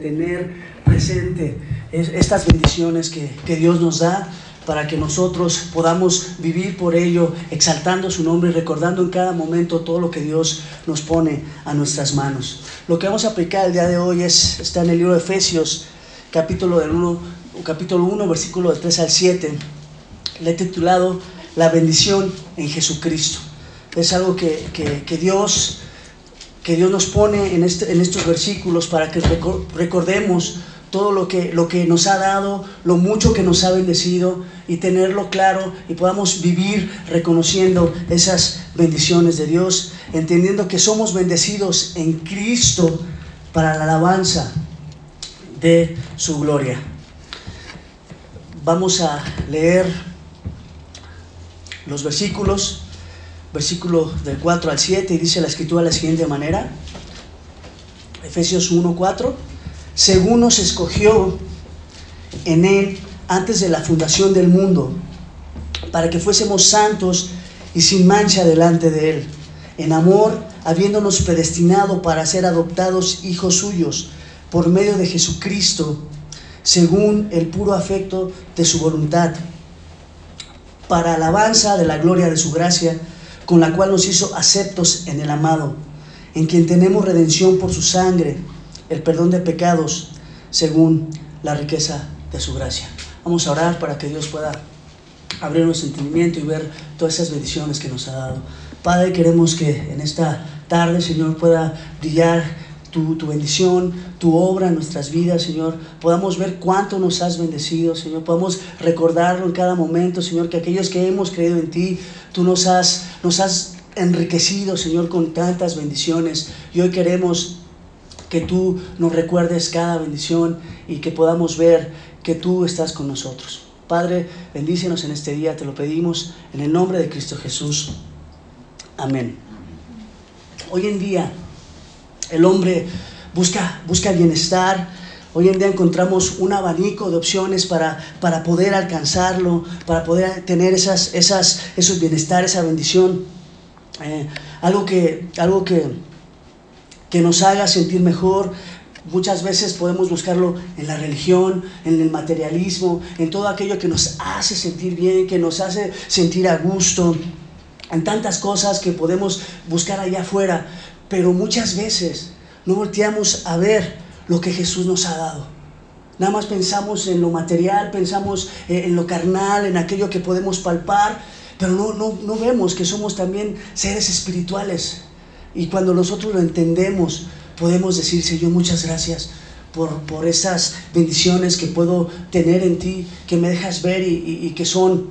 tener presente estas bendiciones que, que Dios nos da para que nosotros podamos vivir por ello, exaltando su nombre y recordando en cada momento todo lo que Dios nos pone a nuestras manos. Lo que vamos a aplicar el día de hoy es, está en el libro de Efesios, capítulo, del 1, capítulo 1, versículo del 3 al 7. Le he titulado La bendición en Jesucristo. Es algo que, que, Dios, que Dios nos pone en, este, en estos versículos para que recordemos todo lo que, lo que nos ha dado, lo mucho que nos ha bendecido y tenerlo claro y podamos vivir reconociendo esas bendiciones de Dios, entendiendo que somos bendecidos en Cristo para la alabanza de su gloria. Vamos a leer los versículos, versículo del 4 al 7, y dice la escritura de la siguiente manera, Efesios 1, 4 según nos escogió en Él antes de la fundación del mundo, para que fuésemos santos y sin mancha delante de Él, en amor, habiéndonos predestinado para ser adoptados hijos suyos por medio de Jesucristo, según el puro afecto de su voluntad, para alabanza de la gloria de su gracia, con la cual nos hizo aceptos en el amado, en quien tenemos redención por su sangre el perdón de pecados según la riqueza de su gracia. Vamos a orar para que Dios pueda abrir nuestro entendimiento y ver todas esas bendiciones que nos ha dado. Padre, queremos que en esta tarde, Señor, pueda brillar tu, tu, bendición, tu obra en nuestras vidas, Señor. Podamos ver cuánto nos has bendecido, Señor. Podamos recordarlo en cada momento, Señor, que aquellos que hemos creído en ti, tú nos has, nos has enriquecido, Señor, con tantas bendiciones. Y hoy queremos que tú nos recuerdes cada bendición y que podamos ver que tú estás con nosotros. Padre, bendícenos en este día, te lo pedimos en el nombre de Cristo Jesús. Amén. Hoy en día el hombre busca, busca bienestar, Hoy en día encontramos un abanico de opciones para, para poder alcanzarlo, para poder tener esas, esas, esos bienestar, esa bendición. Eh, algo que, algo que, que nos haga sentir mejor. Muchas veces podemos buscarlo en la religión, en el materialismo, en todo aquello que nos hace sentir bien, que nos hace sentir a gusto, en tantas cosas que podemos buscar allá afuera, pero muchas veces no volteamos a ver lo que Jesús nos ha dado. Nada más pensamos en lo material, pensamos eh, en lo carnal, en aquello que podemos palpar, pero no, no, no vemos que somos también seres espirituales y cuando nosotros lo entendemos, podemos decir, Señor, muchas gracias por, por esas bendiciones que puedo tener en ti, que me dejas ver y, que son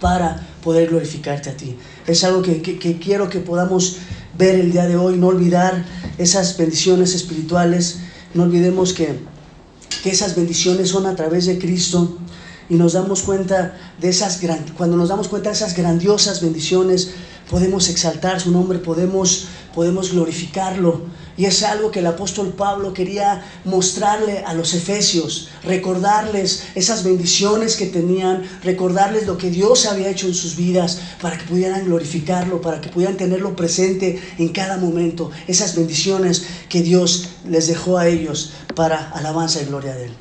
para poder glorificarte a ti. Es algo que, que, quiero que podamos ver el día de hoy, no olvidar esas bendiciones espirituales, no olvidemos que, que esas bendiciones son a través de Cristo y nos damos cuenta de esas, cuando nos damos cuenta de esas grandiosas bendiciones, podemos exaltar su nombre, podemos, podemos glorificarlo. Y es algo que el apóstol Pablo quería mostrarle a los efesios, recordarles esas bendiciones que tenían, recordarles lo que Dios había hecho en sus vidas para que pudieran glorificarlo, para que pudieran tenerlo presente en cada momento, esas bendiciones que Dios les dejó a ellos para alabanza y gloria de Él.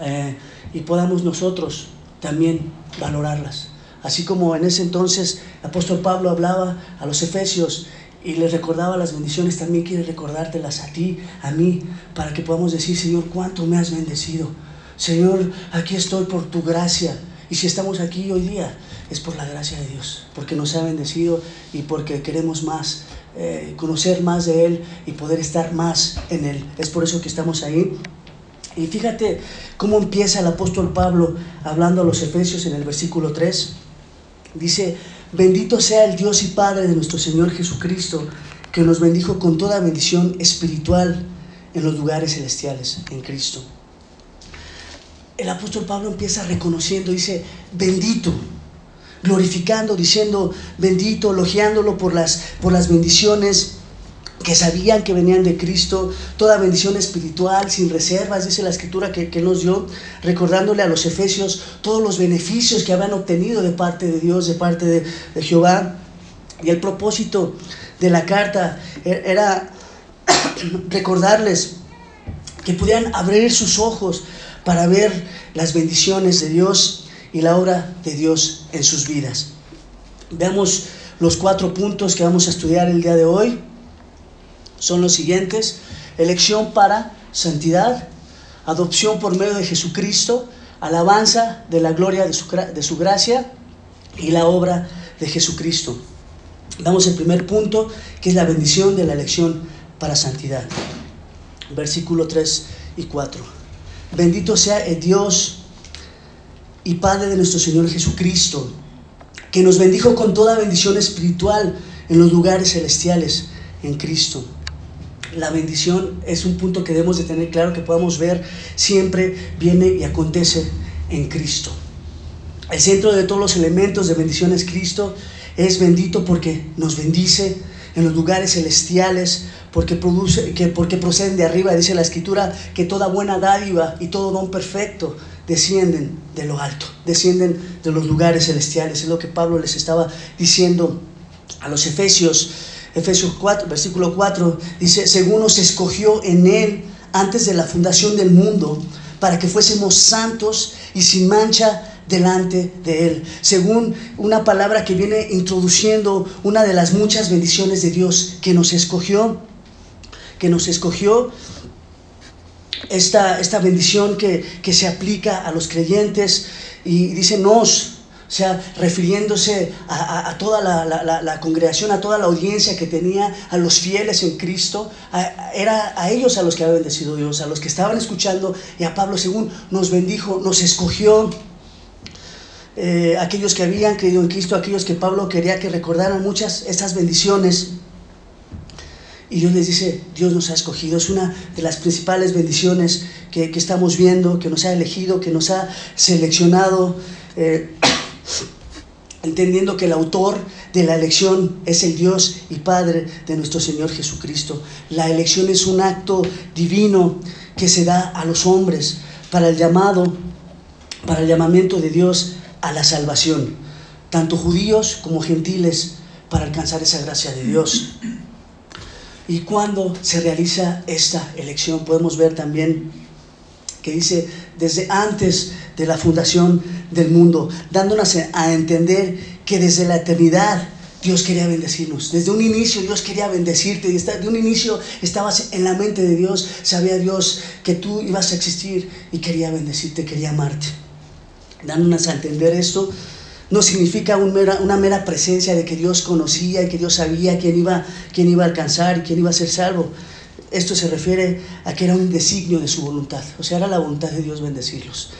Eh, y podamos nosotros también valorarlas. Así como en ese entonces el apóstol Pablo hablaba a los efesios y les recordaba las bendiciones, también quiere recordártelas a ti, a mí, para que podamos decir, Señor, cuánto me has bendecido. Señor, aquí estoy por tu gracia. Y si estamos aquí hoy día, es por la gracia de Dios, porque nos ha bendecido y porque queremos más, eh, conocer más de Él y poder estar más en Él. Es por eso que estamos ahí. Y fíjate cómo empieza el apóstol Pablo hablando a los Efesios en el versículo 3. Dice, bendito sea el Dios y Padre de nuestro Señor Jesucristo, que nos bendijo con toda bendición espiritual en los lugares celestiales, en Cristo. El apóstol Pablo empieza reconociendo, dice, bendito, glorificando, diciendo, bendito, elogiándolo por las, por las bendiciones que sabían que venían de Cristo, toda bendición espiritual, sin reservas, dice la escritura que, que nos dio, recordándole a los efesios todos los beneficios que habían obtenido de parte de Dios, de parte de, de Jehová. Y el propósito de la carta e, era recordarles que pudieran abrir sus ojos para ver las bendiciones de Dios y la obra de Dios en sus vidas. Veamos los cuatro puntos que vamos a estudiar el día de hoy. Son los siguientes. Elección para santidad, adopción por medio de Jesucristo, alabanza de la gloria de su, de su gracia y la obra de Jesucristo. Damos el primer punto, que es la bendición de la elección para santidad. Versículo 3 y 4. Bendito sea el Dios y Padre de nuestro Señor Jesucristo, que nos bendijo con toda bendición espiritual en los lugares celestiales en Cristo. La bendición es un punto que debemos de tener claro, que podamos ver siempre viene y acontece en Cristo. El centro de todos los elementos de bendición es Cristo. Es bendito porque nos bendice en los lugares celestiales, porque, produce, que, porque proceden de arriba. Dice la Escritura que toda buena dádiva y todo don perfecto descienden de lo alto, descienden de los lugares celestiales. Es lo que Pablo les estaba diciendo a los Efesios. Efesios 4, versículo 4, dice, según nos escogió en Él antes de la fundación del mundo, para que fuésemos santos y sin mancha delante de Él. Según una palabra que viene introduciendo una de las muchas bendiciones de Dios que nos escogió, que nos escogió, esta, esta bendición que, se aplica a los creyentes y dice nos, o sea, refiriéndose a, toda la, congregación, a toda la audiencia que tenía, a los fieles en Cristo, era a ellos a los que había bendecido Dios, a los que estaban escuchando y a Pablo según nos bendijo, nos escogió eh, aquellos que habían creído en Cristo, aquellos que Pablo quería que recordaran muchas estas bendiciones. Y Dios les dice, Dios nos ha escogido. Es una de las principales bendiciones que, estamos viendo, que nos ha elegido, que nos ha seleccionado, eh, entendiendo que el autor de la elección es el Dios y Padre de nuestro Señor Jesucristo. La elección es un acto divino que se da a los hombres para el llamado, para el llamamiento de Dios a la salvación, tanto judíos como gentiles, para alcanzar esa gracia de Dios. Y cuando se realiza esta elección, podemos ver también que dice desde antes de la fundación del mundo, dándonos a entender que desde la eternidad Dios quería bendecirnos. Desde un inicio Dios quería bendecirte. De un inicio estabas en la mente de Dios. Sabía Dios que tú ibas a existir y quería bendecirte, quería amarte dándonos a entender esto, no significa una mera presencia de que Dios conocía y que Dios sabía quién iba, quién iba a alcanzar y quién iba a ser salvo. Esto se refiere a que era un designio de su voluntad, o sea, era la voluntad de Dios bendecirlos.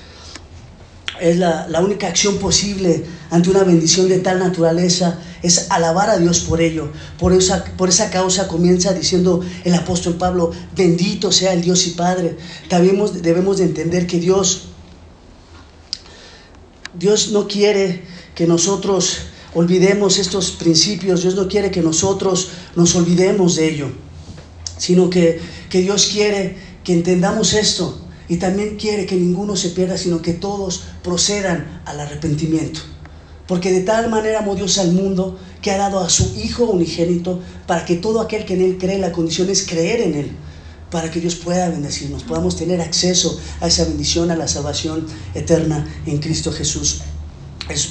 Es la, única acción posible ante una bendición de tal naturaleza es alabar a Dios por ello. Por esa, por esa causa comienza diciendo el apóstol Pablo, bendito sea el Dios y Padre. Debemos, debemos de entender que Dios Dios no quiere que nosotros olvidemos estos principios, Dios no quiere que nosotros nos olvidemos de ello, sino que, que Dios quiere que entendamos esto y también quiere que ninguno se pierda, sino que todos procedan al arrepentimiento. Porque de tal manera amó Dios al mundo que ha dado a su Hijo unigénito para que todo aquel que en Él cree, la condición es creer en Él para que Dios pueda bendecirnos, podamos tener acceso a esa bendición, a la salvación eterna en Cristo Jesús.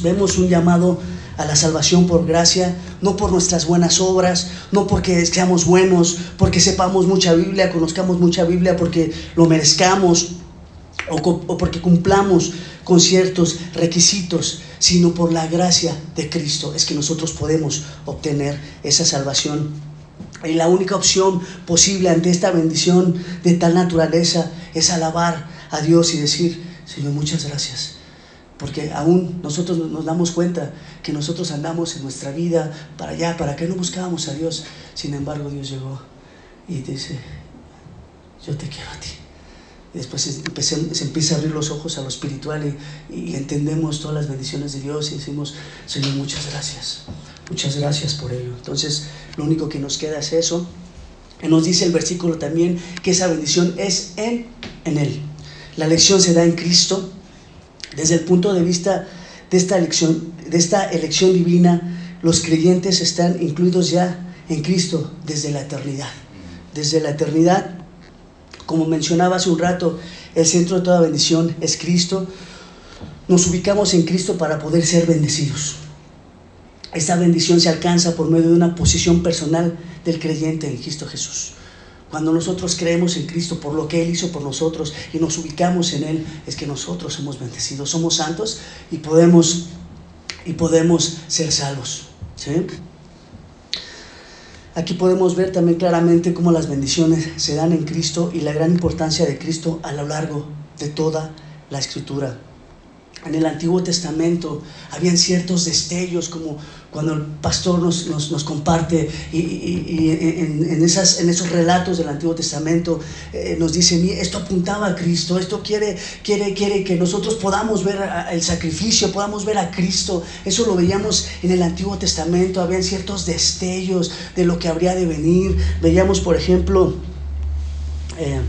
Vemos un llamado a la salvación por gracia, no por nuestras buenas obras, no porque seamos buenos, porque sepamos mucha Biblia, conozcamos mucha Biblia, porque lo merezcamos o, o porque cumplamos con ciertos requisitos, sino por la gracia de Cristo es que nosotros podemos obtener esa salvación y la única opción posible ante esta bendición de tal naturaleza es alabar a Dios y decir, Señor, muchas gracias. Porque aún nosotros nos damos cuenta que nosotros andamos en nuestra vida para allá, para que no buscábamos a Dios. Sin embargo, Dios llegó y dice, yo te quiero a ti. Y después se, empieza a abrir los ojos a lo espiritual y, y entendemos todas las bendiciones de Dios y decimos, Señor, muchas gracias. Muchas gracias por ello. Entonces, lo único que nos queda es eso. Y nos dice el versículo también que esa bendición es en, en Él. La elección se da en Cristo. Desde el punto de vista de esta elección, de esta elección divina, los creyentes están incluidos ya en Cristo desde la eternidad. Desde la eternidad, Como mencionaba hace un rato, el centro de toda bendición es Cristo. Nos ubicamos en Cristo para poder ser bendecidos. Esta bendición se alcanza por medio de una posición personal del creyente en Cristo Jesús. Cuando nosotros creemos en Cristo por lo que Él hizo por nosotros y nos ubicamos en Él, es que nosotros somos bendecidos, somos santos y podemos, y podemos ser salvos. Aquí podemos ver también claramente cómo las bendiciones se dan en Cristo y la gran importancia de Cristo a lo largo de toda la escritura en el Antiguo Testamento habían ciertos destellos, como cuando el pastor nos, nos, comparte y, en, esas, en esos relatos del Antiguo Testamento eh, nos dice, esto apuntaba a Cristo, esto quiere, quiere, quiere que nosotros podamos ver el sacrificio, podamos ver a Cristo. Eso lo veíamos en el Antiguo Testamento, habían ciertos destellos de lo que habría de venir. Veíamos, por ejemplo, eh,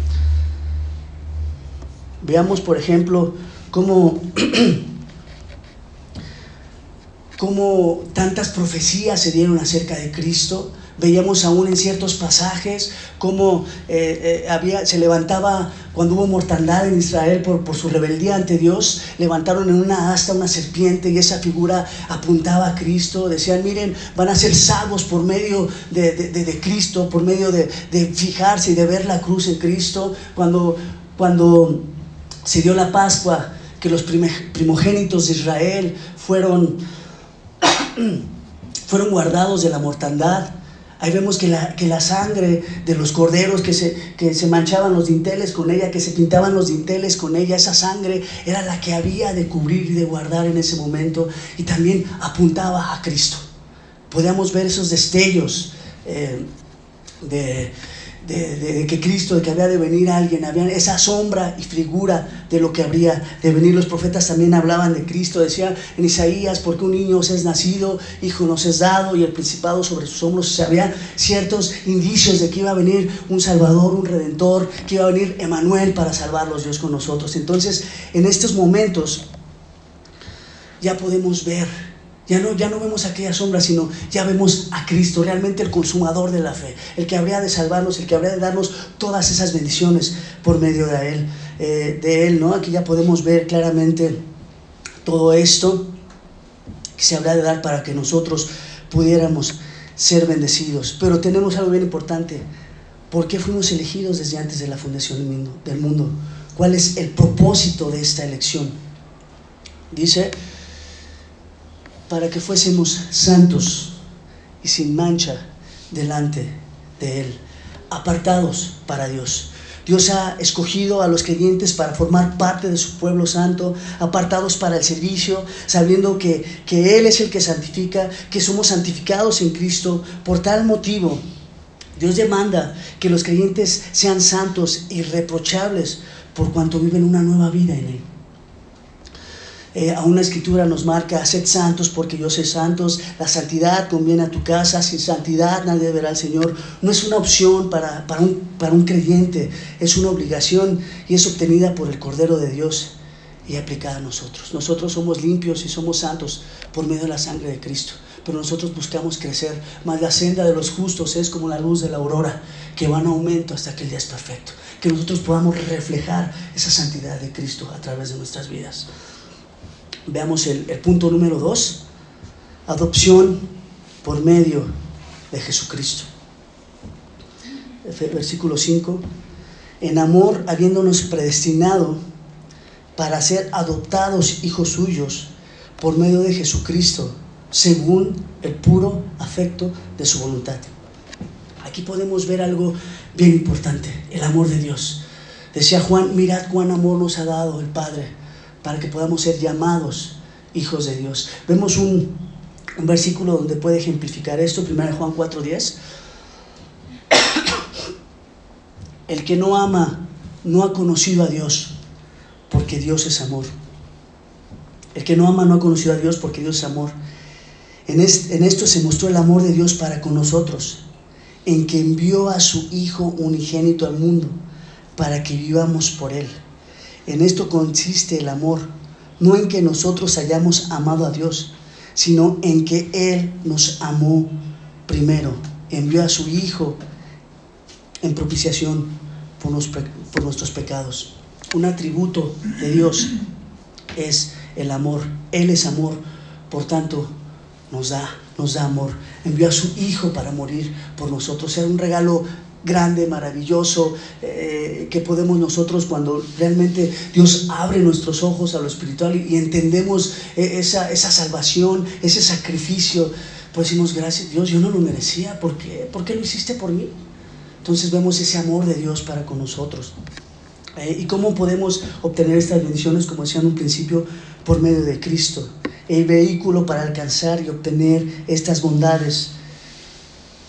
veamos, por ejemplo, cómo, tantas profecías se dieron acerca de Cristo. Veíamos aún en ciertos pasajes cómo eh, eh, había, se levantaba cuando hubo mortandad en Israel por, su rebeldía ante Dios, levantaron en una asta una serpiente y esa figura apuntaba a Cristo. Decían, miren, van a ser salvos por medio de, Cristo, por medio de, fijarse y de ver la cruz en Cristo. Cuando, cuando se dio la Pascua, que los primogénitos de Israel fueron, fueron guardados de la mortandad. Ahí vemos que la, que la sangre de los corderos que se, que se manchaban los dinteles con ella, que se pintaban los dinteles con ella, esa sangre era la que había de cubrir y de guardar en ese momento y también apuntaba a Cristo. Podíamos ver esos destellos eh, de, de, que Cristo, de que había de venir alguien, había esa sombra y figura de lo que habría de venir. Los profetas también hablaban de Cristo, decían en Isaías, porque un niño os es nacido, hijo nos es dado y el principado sobre sus hombros. Había ciertos indicios de que iba a venir un Salvador, un Redentor, que iba a venir Emanuel para salvarlos Dios con nosotros. Entonces, en estos momentos ya podemos ver ya no, ya no vemos aquella sombra, sino ya vemos a Cristo, realmente el consumador de la fe, el que habría de salvarnos, el que habría de darnos todas esas bendiciones por medio de Él. Eh, de él ¿no? Aquí ya podemos ver claramente todo esto que se habrá de dar para que nosotros pudiéramos ser bendecidos. Pero tenemos algo bien importante. ¿Por qué fuimos elegidos desde antes de la fundación del mundo? ¿Cuál es el propósito de esta elección? Dice para que fuésemos santos y sin mancha delante de Él, apartados para Dios. Dios ha escogido a los creyentes para formar parte de su pueblo santo, apartados para el servicio, sabiendo que, que Él es el que santifica, que somos santificados en Cristo. Por tal motivo, Dios demanda que los creyentes sean santos, irreprochables, por cuanto viven una nueva vida en Él. Eh, a una escritura nos marca, sed santos porque yo soy santos, la santidad conviene a tu casa, sin santidad nadie verá al Señor. No es una opción para, para, un, para un creyente, es una obligación y es obtenida por el Cordero de Dios y aplicada a nosotros. Nosotros somos limpios y somos santos por medio de la sangre de Cristo, pero nosotros buscamos crecer, más la senda de los justos es como la luz de la aurora, que va en aumento hasta que el día es perfecto, que nosotros podamos reflejar esa santidad de Cristo a través de nuestras vidas. Veamos el, punto número dos, adopción por medio de Jesucristo. Versículo 5, en amor habiéndonos predestinado para ser adoptados hijos suyos por medio de Jesucristo, según el puro afecto de su voluntad. Aquí podemos ver algo bien importante, el amor de Dios. Decía Juan, mirad cuán amor nos ha dado el Padre para que podamos ser llamados hijos de Dios. Vemos un, versículo donde puede ejemplificar esto, 1 Juan 4:10. El que no ama no ha conocido a Dios, porque Dios es amor. El que no ama no ha conocido a Dios, porque Dios es amor. En, en esto se mostró el amor de Dios para con nosotros, en que envió a su Hijo unigénito al mundo, para que vivamos por Él. En esto consiste el amor, no en que nosotros hayamos amado a Dios, sino en que Él nos amó primero, envió a su Hijo en propiciación por, nuestros pecados. Un atributo de Dios es el amor. Él es amor, por tanto nos da, nos da amor. Envió a su Hijo para morir por nosotros. Era un regalo grande, maravilloso, eh, que podemos nosotros cuando realmente Dios abre nuestros ojos a lo espiritual y, entendemos eh, esa, esa, salvación, ese sacrificio, pues decimos, gracias Dios, yo no lo merecía, ¿por qué? ¿Por qué lo hiciste por mí? Entonces vemos ese amor de Dios para con nosotros. Eh, ¿Y cómo podemos obtener estas bendiciones, como decía en un principio, por medio de Cristo? El vehículo para alcanzar y obtener estas bondades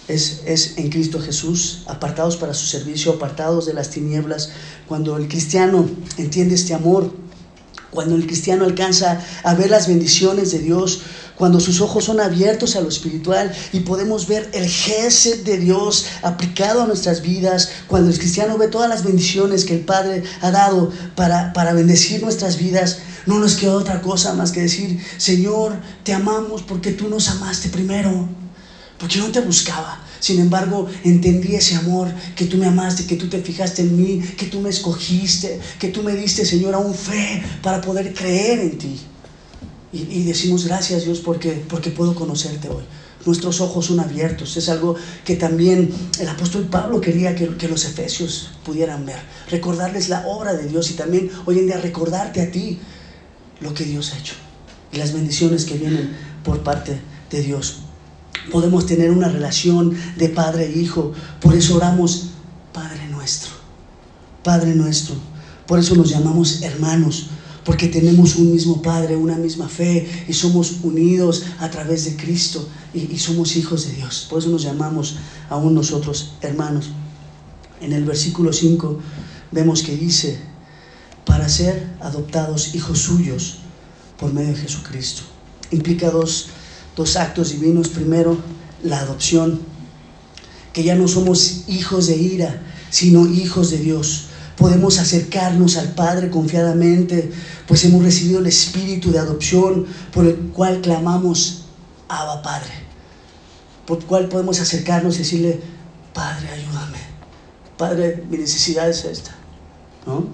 es, es, en Cristo Jesús, apartados para su servicio, apartados de las tinieblas. Cuando el cristiano entiende este amor, cuando el cristiano alcanza a ver las bendiciones de Dios, cuando sus ojos son abiertos a lo espiritual y podemos ver el gesed de Dios aplicado a nuestras vidas, cuando el cristiano ve todas las bendiciones que el Padre ha dado para, para bendecir nuestras vidas, no nos queda otra cosa más que decir, Señor, te amamos porque tú nos amaste primero porque no te buscaba. Sin embargo, entendí ese amor, que tú me amaste, que tú te fijaste en mí, que tú me escogiste, que tú me diste, Señor, aún fe para poder creer en ti. Y, decimos gracias, Dios, porque, porque puedo conocerte hoy. Nuestros ojos son abiertos. Es algo que también el apóstol Pablo quería que, que los efesios pudieran ver. Recordarles la obra de Dios y también hoy en día recordarte a ti lo que Dios ha hecho y las bendiciones que vienen por parte de Dios podemos tener una relación de padre e hijo. Por eso oramos, Padre nuestro, Padre nuestro. Por eso nos llamamos hermanos, porque tenemos un mismo Padre, una misma fe y somos unidos a través de Cristo y, somos hijos de Dios. Por eso nos llamamos aún nosotros hermanos. En el versículo 5 vemos que dice, para ser adoptados hijos suyos por medio de Jesucristo. Implica dos dos actos divinos. Primero, la adopción, que ya no somos hijos de ira, sino hijos de Dios. Podemos acercarnos al Padre confiadamente, pues hemos recibido el espíritu de adopción por el cual clamamos, Abba Padre. Por el cual podemos acercarnos y decirle, Padre, ayúdame. Padre, mi necesidad es esta. ¿No?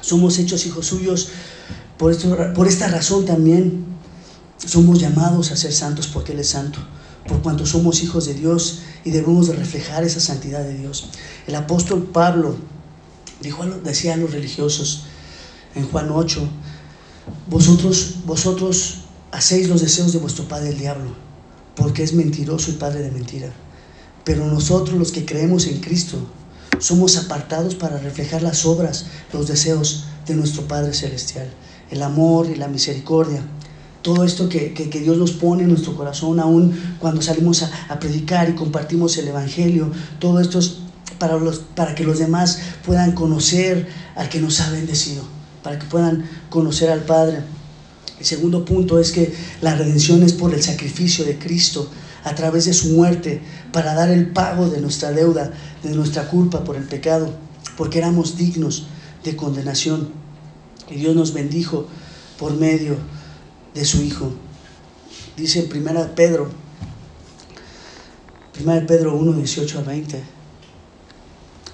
Somos hechos hijos suyos. Por, esto, por esta razón también somos llamados a ser santos porque Él es santo, por cuanto somos hijos de Dios y debemos de reflejar esa santidad de Dios. El apóstol Pablo dijo, decía a los religiosos en Juan 8, vosotros, vosotros hacéis los deseos de vuestro padre el diablo, porque es mentiroso y padre de mentira. Pero nosotros los que creemos en Cristo somos apartados para reflejar las obras, los deseos de nuestro Padre Celestial, el amor y la misericordia, todo esto que, Dios nos pone en nuestro corazón, aún cuando salimos a, predicar y compartimos el Evangelio, todo esto es para, los, para que los demás puedan conocer al que nos ha bendecido, para que puedan conocer al Padre. El segundo punto es que la redención es por el sacrificio de Cristo a través de su muerte para dar el pago de nuestra deuda, de nuestra culpa por el pecado, porque éramos dignos de condenación. Y Dios nos bendijo por medio de su Hijo. Dice en 1 Pedro, 1 Pedro 1, 18 a 20,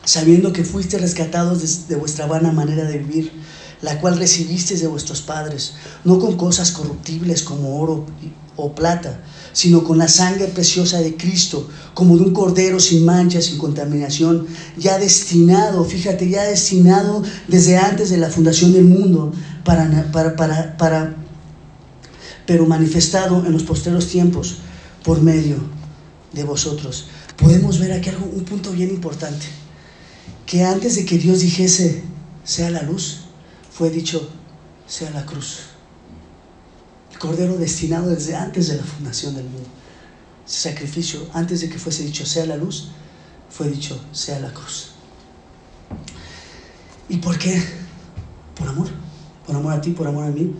sabiendo que fuiste rescatados de, vuestra vana manera de vivir, la cual recibisteis de vuestros padres, no con cosas corruptibles como oro o plata, sino con la sangre preciosa de Cristo, como de un cordero sin mancha, sin contaminación, ya destinado, fíjate, ya destinado desde antes de la fundación del mundo para, para, para, para pero manifestado en los posteros tiempos por medio de vosotros. Podemos ver aquí algo, un punto bien importante, que antes de que Dios dijese, sea la luz, fue dicho, sea la cruz. El cordero destinado desde antes de la fundación del mundo. Ese sacrificio, antes de que fuese dicho, sea la luz, fue dicho, sea la cruz. ¿Y por qué? Por amor. Por amor a ti, por amor a mí.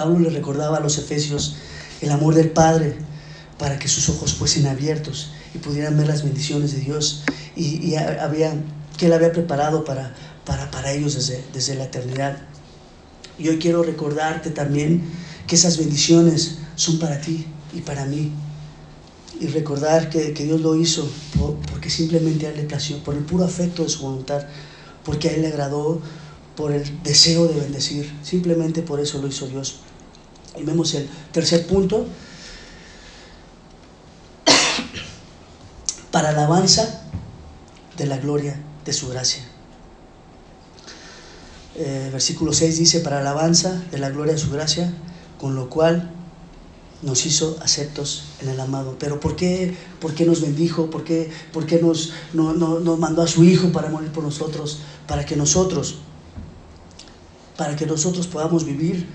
Pablo le recordaba a los efesios el amor del Padre para que sus ojos fuesen abiertos y pudieran ver las bendiciones de Dios y, había, que Él había preparado para, para, para ellos desde, desde la eternidad. Y hoy quiero recordarte también que esas bendiciones son para ti y para mí. y recordar que, Dios lo hizo porque simplemente a Él le plació, por el puro afecto de su voluntad, porque a Él le agradó, por el deseo de bendecir. Simplemente por eso lo hizo Dios. Y vemos el tercer punto. Para alabanza de la gloria de su gracia. Eh, versículo 6 dice, para alabanza de la gloria de su gracia, con lo cual nos hizo aceptos en el amado. Pero ¿por qué, por qué nos bendijo? ¿Por qué, por qué nos, nos mandó a su Hijo para morir por nosotros? Para que nosotros, para que nosotros podamos vivir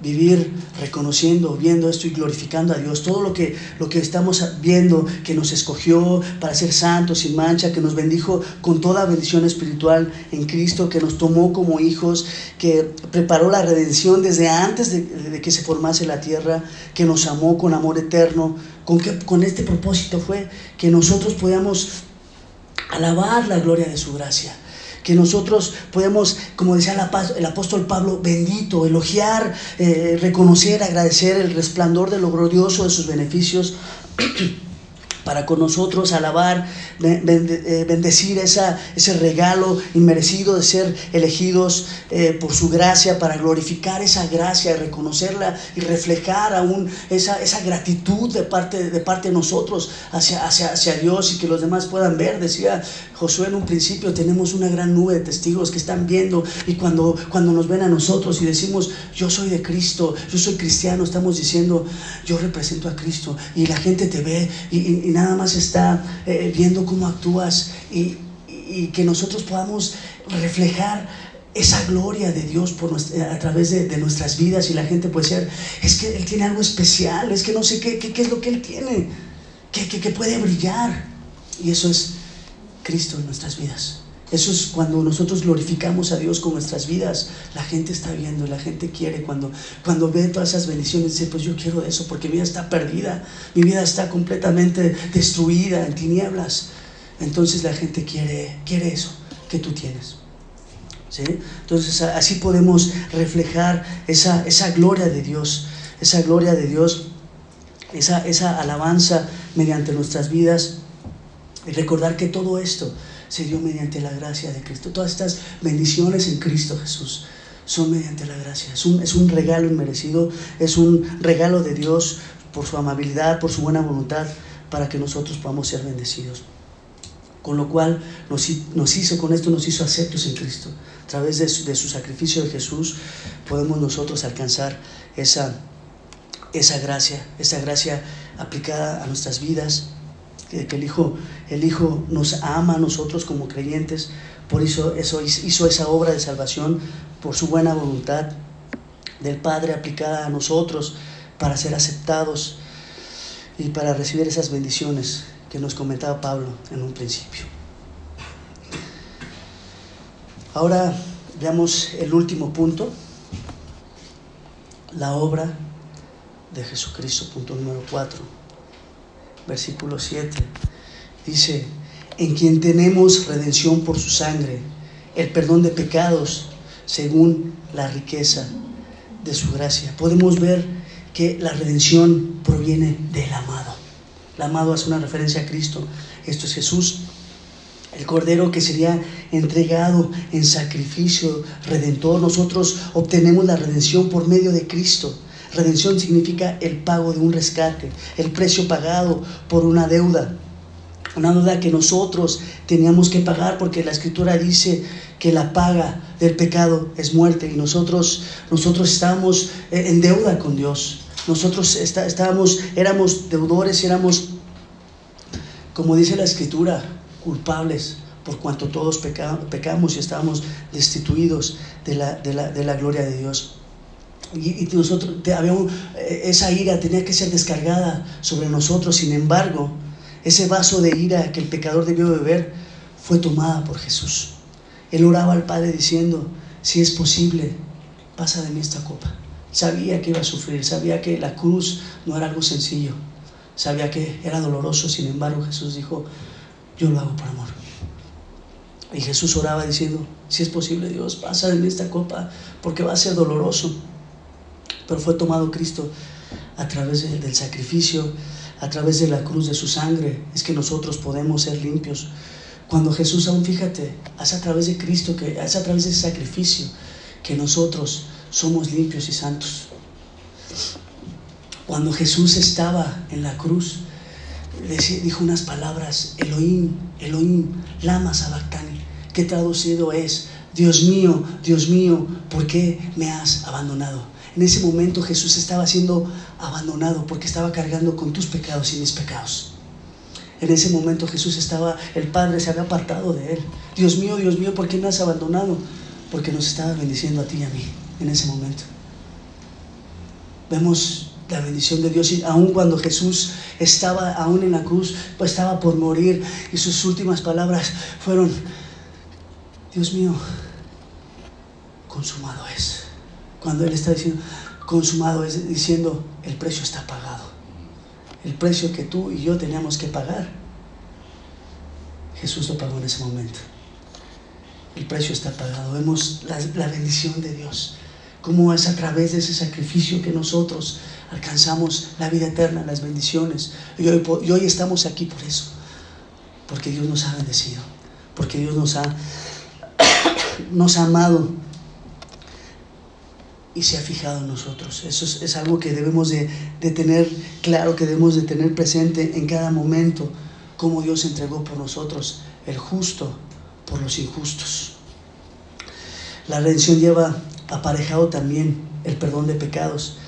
vivir reconociendo, viendo esto y glorificando a Dios. Todo lo que, lo que estamos viendo, que nos escogió para ser santos, sin mancha, que nos bendijo con toda bendición espiritual en Cristo, que nos tomó como hijos, que preparó la redención desde antes de, que se formase la tierra, que nos amó con amor eterno. Con, que, con este propósito fue que nosotros podamos alabar la gloria de su gracia que nosotros podemos, como decía el apóstol Pablo, bendito, elogiar, eh, reconocer, agradecer el resplandor de lo glorioso de sus beneficios para con nosotros alabar, eh, bendecir esa, ese regalo inmerecido de ser elegidos eh, por su gracia, para glorificar esa gracia, reconocerla y reflejar aún esa, esa gratitud de parte, de parte nosotros hacia, hacia, hacia Dios y que los demás puedan ver. Decía Josué en un principio, tenemos una gran nube de testigos que están viendo y cuando, cuando nos ven a nosotros y decimos, yo soy de Cristo, yo soy cristiano, estamos diciendo, yo represento a Cristo y la gente te ve y nada más está eh, viendo cómo actúas y, que nosotros podamos reflejar esa gloria de Dios por a través de, nuestras vidas y la gente puede ser, es que Él tiene algo especial, es que no sé qué, qué, es lo que Él tiene, que, que puede brillar. Y eso es Cristo en nuestras vidas. Eso es cuando nosotros glorificamos a Dios con nuestras vidas. La gente está viendo, la gente quiere. Cuando, cuando ve todas esas bendiciones, dice, pues yo quiero eso porque mi vida está perdida. Mi vida está completamente destruida en tinieblas. Entonces la gente quiere, quiere eso que tú tienes. ¿Sí? Entonces así podemos reflejar esa, esa gloria de Dios, esa gloria de Dios, esa, esa alabanza mediante nuestras vidas y recordar que todo esto se dio mediante la gracia de Cristo. Todas estas bendiciones en Cristo Jesús son mediante la gracia. Es un, es un regalo inmerecido, es un regalo de Dios por su amabilidad, por su buena voluntad, para que nosotros podamos ser bendecidos. Con lo cual nos, nos hizo, con esto nos hizo aceptos en Cristo. A través de su, de su sacrificio de Jesús podemos nosotros alcanzar esa, esa gracia, esa gracia aplicada a nuestras vidas que, el, Hijo, el Hijo nos ama a nosotros como creyentes, por eso, eso hizo esa obra de salvación por su buena voluntad del Padre aplicada a nosotros para ser aceptados y para recibir esas bendiciones que nos comentaba Pablo en un principio. Ahora veamos el último punto, la obra de Jesucristo, punto número 4 versículo 7. Dice, en quien tenemos redención por su sangre, el perdón de pecados según la riqueza de su gracia. Podemos ver que la redención proviene del amado. El amado hace una referencia a Cristo. Esto es Jesús, el Cordero que sería entregado en sacrificio redentor. Nosotros obtenemos la redención por medio de Cristo. Redención significa el pago de un rescate, el precio pagado por una deuda. Una deuda que nosotros teníamos que pagar porque la escritura dice que la paga del pecado es muerte y nosotros, nosotros estábamos eh, en deuda con Dios. Nosotros estábamos, éramos deudores, éramos, como dice la escritura, culpables por cuanto todos pecamos y estábamos destituidos de la, de la gloria de Dios. Y, nosotros, eh, esa ira tenía que ser descargada sobre nosotros. Sin embargo, ese vaso de ira que el pecador debió beber fue tomada por Jesús. Él oraba al Padre diciendo, si es posible, pasa de mí esta copa. Sabía que iba a sufrir, sabía que la cruz no era algo sencillo, sabía que era doloroso, sin embargo Jesús dijo, yo lo hago por amor. Y Jesús oraba diciendo, si es posible Dios, pasa de mí esta copa, porque va a ser doloroso pero fue tomado Cristo a través del sacrificio, a través de la cruz de su sangre es que nosotros podemos ser limpios. Cuando Jesús aún, fíjate, hace a través de Cristo, que hace a través de ese sacrificio, que nosotros somos limpios y santos. Cuando Jesús estaba en la cruz, dijo unas palabras, Elohim, Elohim, lama sabactani, que traducido es, Dios mío, Dios mío, ¿por qué me has abandonado? En ese momento Jesús estaba siendo abandonado porque estaba cargando con tus pecados y mis pecados. En ese momento Jesús estaba, el Padre se había apartado de él. Dios mío, Dios mío, ¿por qué me has abandonado? Porque nos estaba bendiciendo a ti y a mí en ese momento. Vemos la bendición de Dios y aun cuando Jesús estaba aún en la cruz, pues estaba por morir y sus últimas palabras fueron, Dios mío, consumado es. Cuando Él está diciendo, consumado es diciendo, el precio está pagado. El precio que tú y yo teníamos que pagar, Jesús lo pagó en ese momento. El precio está pagado. Vemos la, bendición de Dios. Cómo es a través de ese sacrificio que nosotros alcanzamos la vida eterna, las bendiciones. Y hoy, y hoy estamos aquí por eso. Porque Dios nos ha bendecido. Porque Dios nos ha, nos ha amado y se ha fijado en nosotros. Eso es, algo que debemos de, de, tener claro, que debemos de tener presente en cada momento, cómo Dios entregó por nosotros el justo por los injustos. La redención lleva aparejado también el perdón de pecados.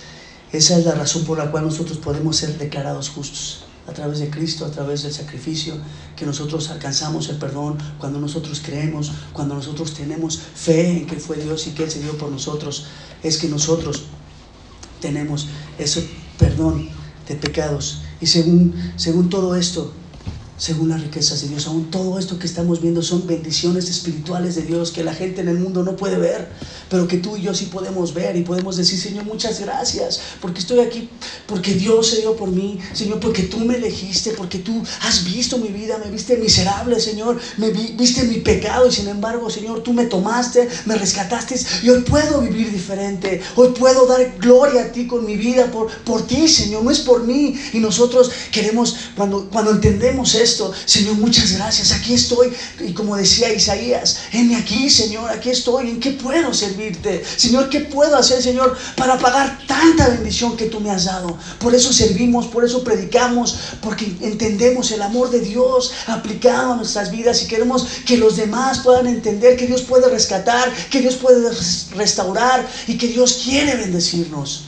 Esa es la razón por la cual nosotros podemos ser declarados justos a través de Cristo, a través del sacrificio, que nosotros alcanzamos el perdón cuando nosotros creemos, cuando nosotros tenemos fe en que fue Dios y que Él se dio por nosotros, es que nosotros tenemos ese perdón de pecados. Y según, según todo esto, según las riquezas de Dios. Aún todo esto que estamos viendo son bendiciones espirituales de Dios que la gente en el mundo no puede ver, pero que tú y yo sí podemos ver y podemos decir, Señor, muchas gracias, porque estoy aquí, porque Dios se dio por mí, Señor, porque tú me elegiste, porque tú has visto mi vida, me viste miserable, Señor, me viste mi pecado y sin embargo, Señor, tú me tomaste, me rescataste y hoy puedo vivir diferente, hoy puedo dar gloria a ti con mi vida por, por ti, Señor, no es por mí. Y nosotros queremos, cuando, cuando entendemos eso, Señor, muchas gracias. Aquí estoy. Y como decía Isaías, en aquí, Señor, aquí estoy. ¿En qué puedo servirte? Señor, ¿qué puedo hacer, Señor, para pagar tanta bendición que tú me has dado? Por eso servimos, por eso predicamos, porque entendemos el amor de Dios aplicado a nuestras vidas y queremos que los demás puedan entender que Dios puede rescatar, que Dios puede restaurar y que Dios quiere bendecirnos.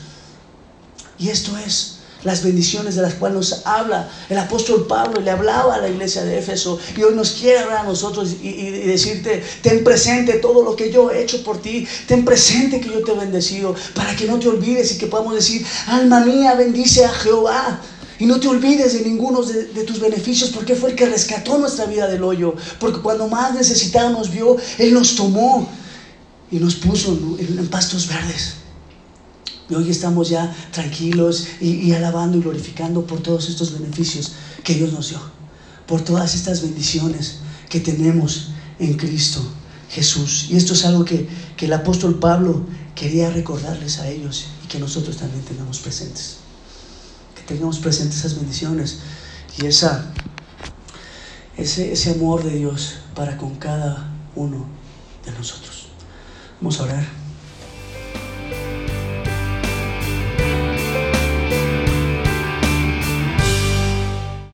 Y esto es las bendiciones de las cuales nos habla el apóstol Pablo, le hablaba a la iglesia de Éfeso y hoy nos quiere hablar a nosotros y, decirte, ten presente todo lo que yo he hecho por ti, ten presente que yo te he bendecido, para que no te olvides y que podamos decir, alma mía, bendice a Jehová. Y no te olvides de ninguno de, tus beneficios, porque fue el que rescató nuestra vida del hoyo. Porque cuando más necesitados nos vio, Él nos tomó y nos puso en pastos verdes. Y hoy estamos ya tranquilos y, alabando y glorificando por todos estos beneficios que Dios nos dio, por todas estas bendiciones que tenemos en Cristo Jesús. Y esto es algo que, que el apóstol Pablo quería recordarles a ellos y que nosotros también tengamos presentes. Que tengamos presentes esas bendiciones y esa, ese, ese amor de Dios para con cada uno de nosotros. Vamos a orar.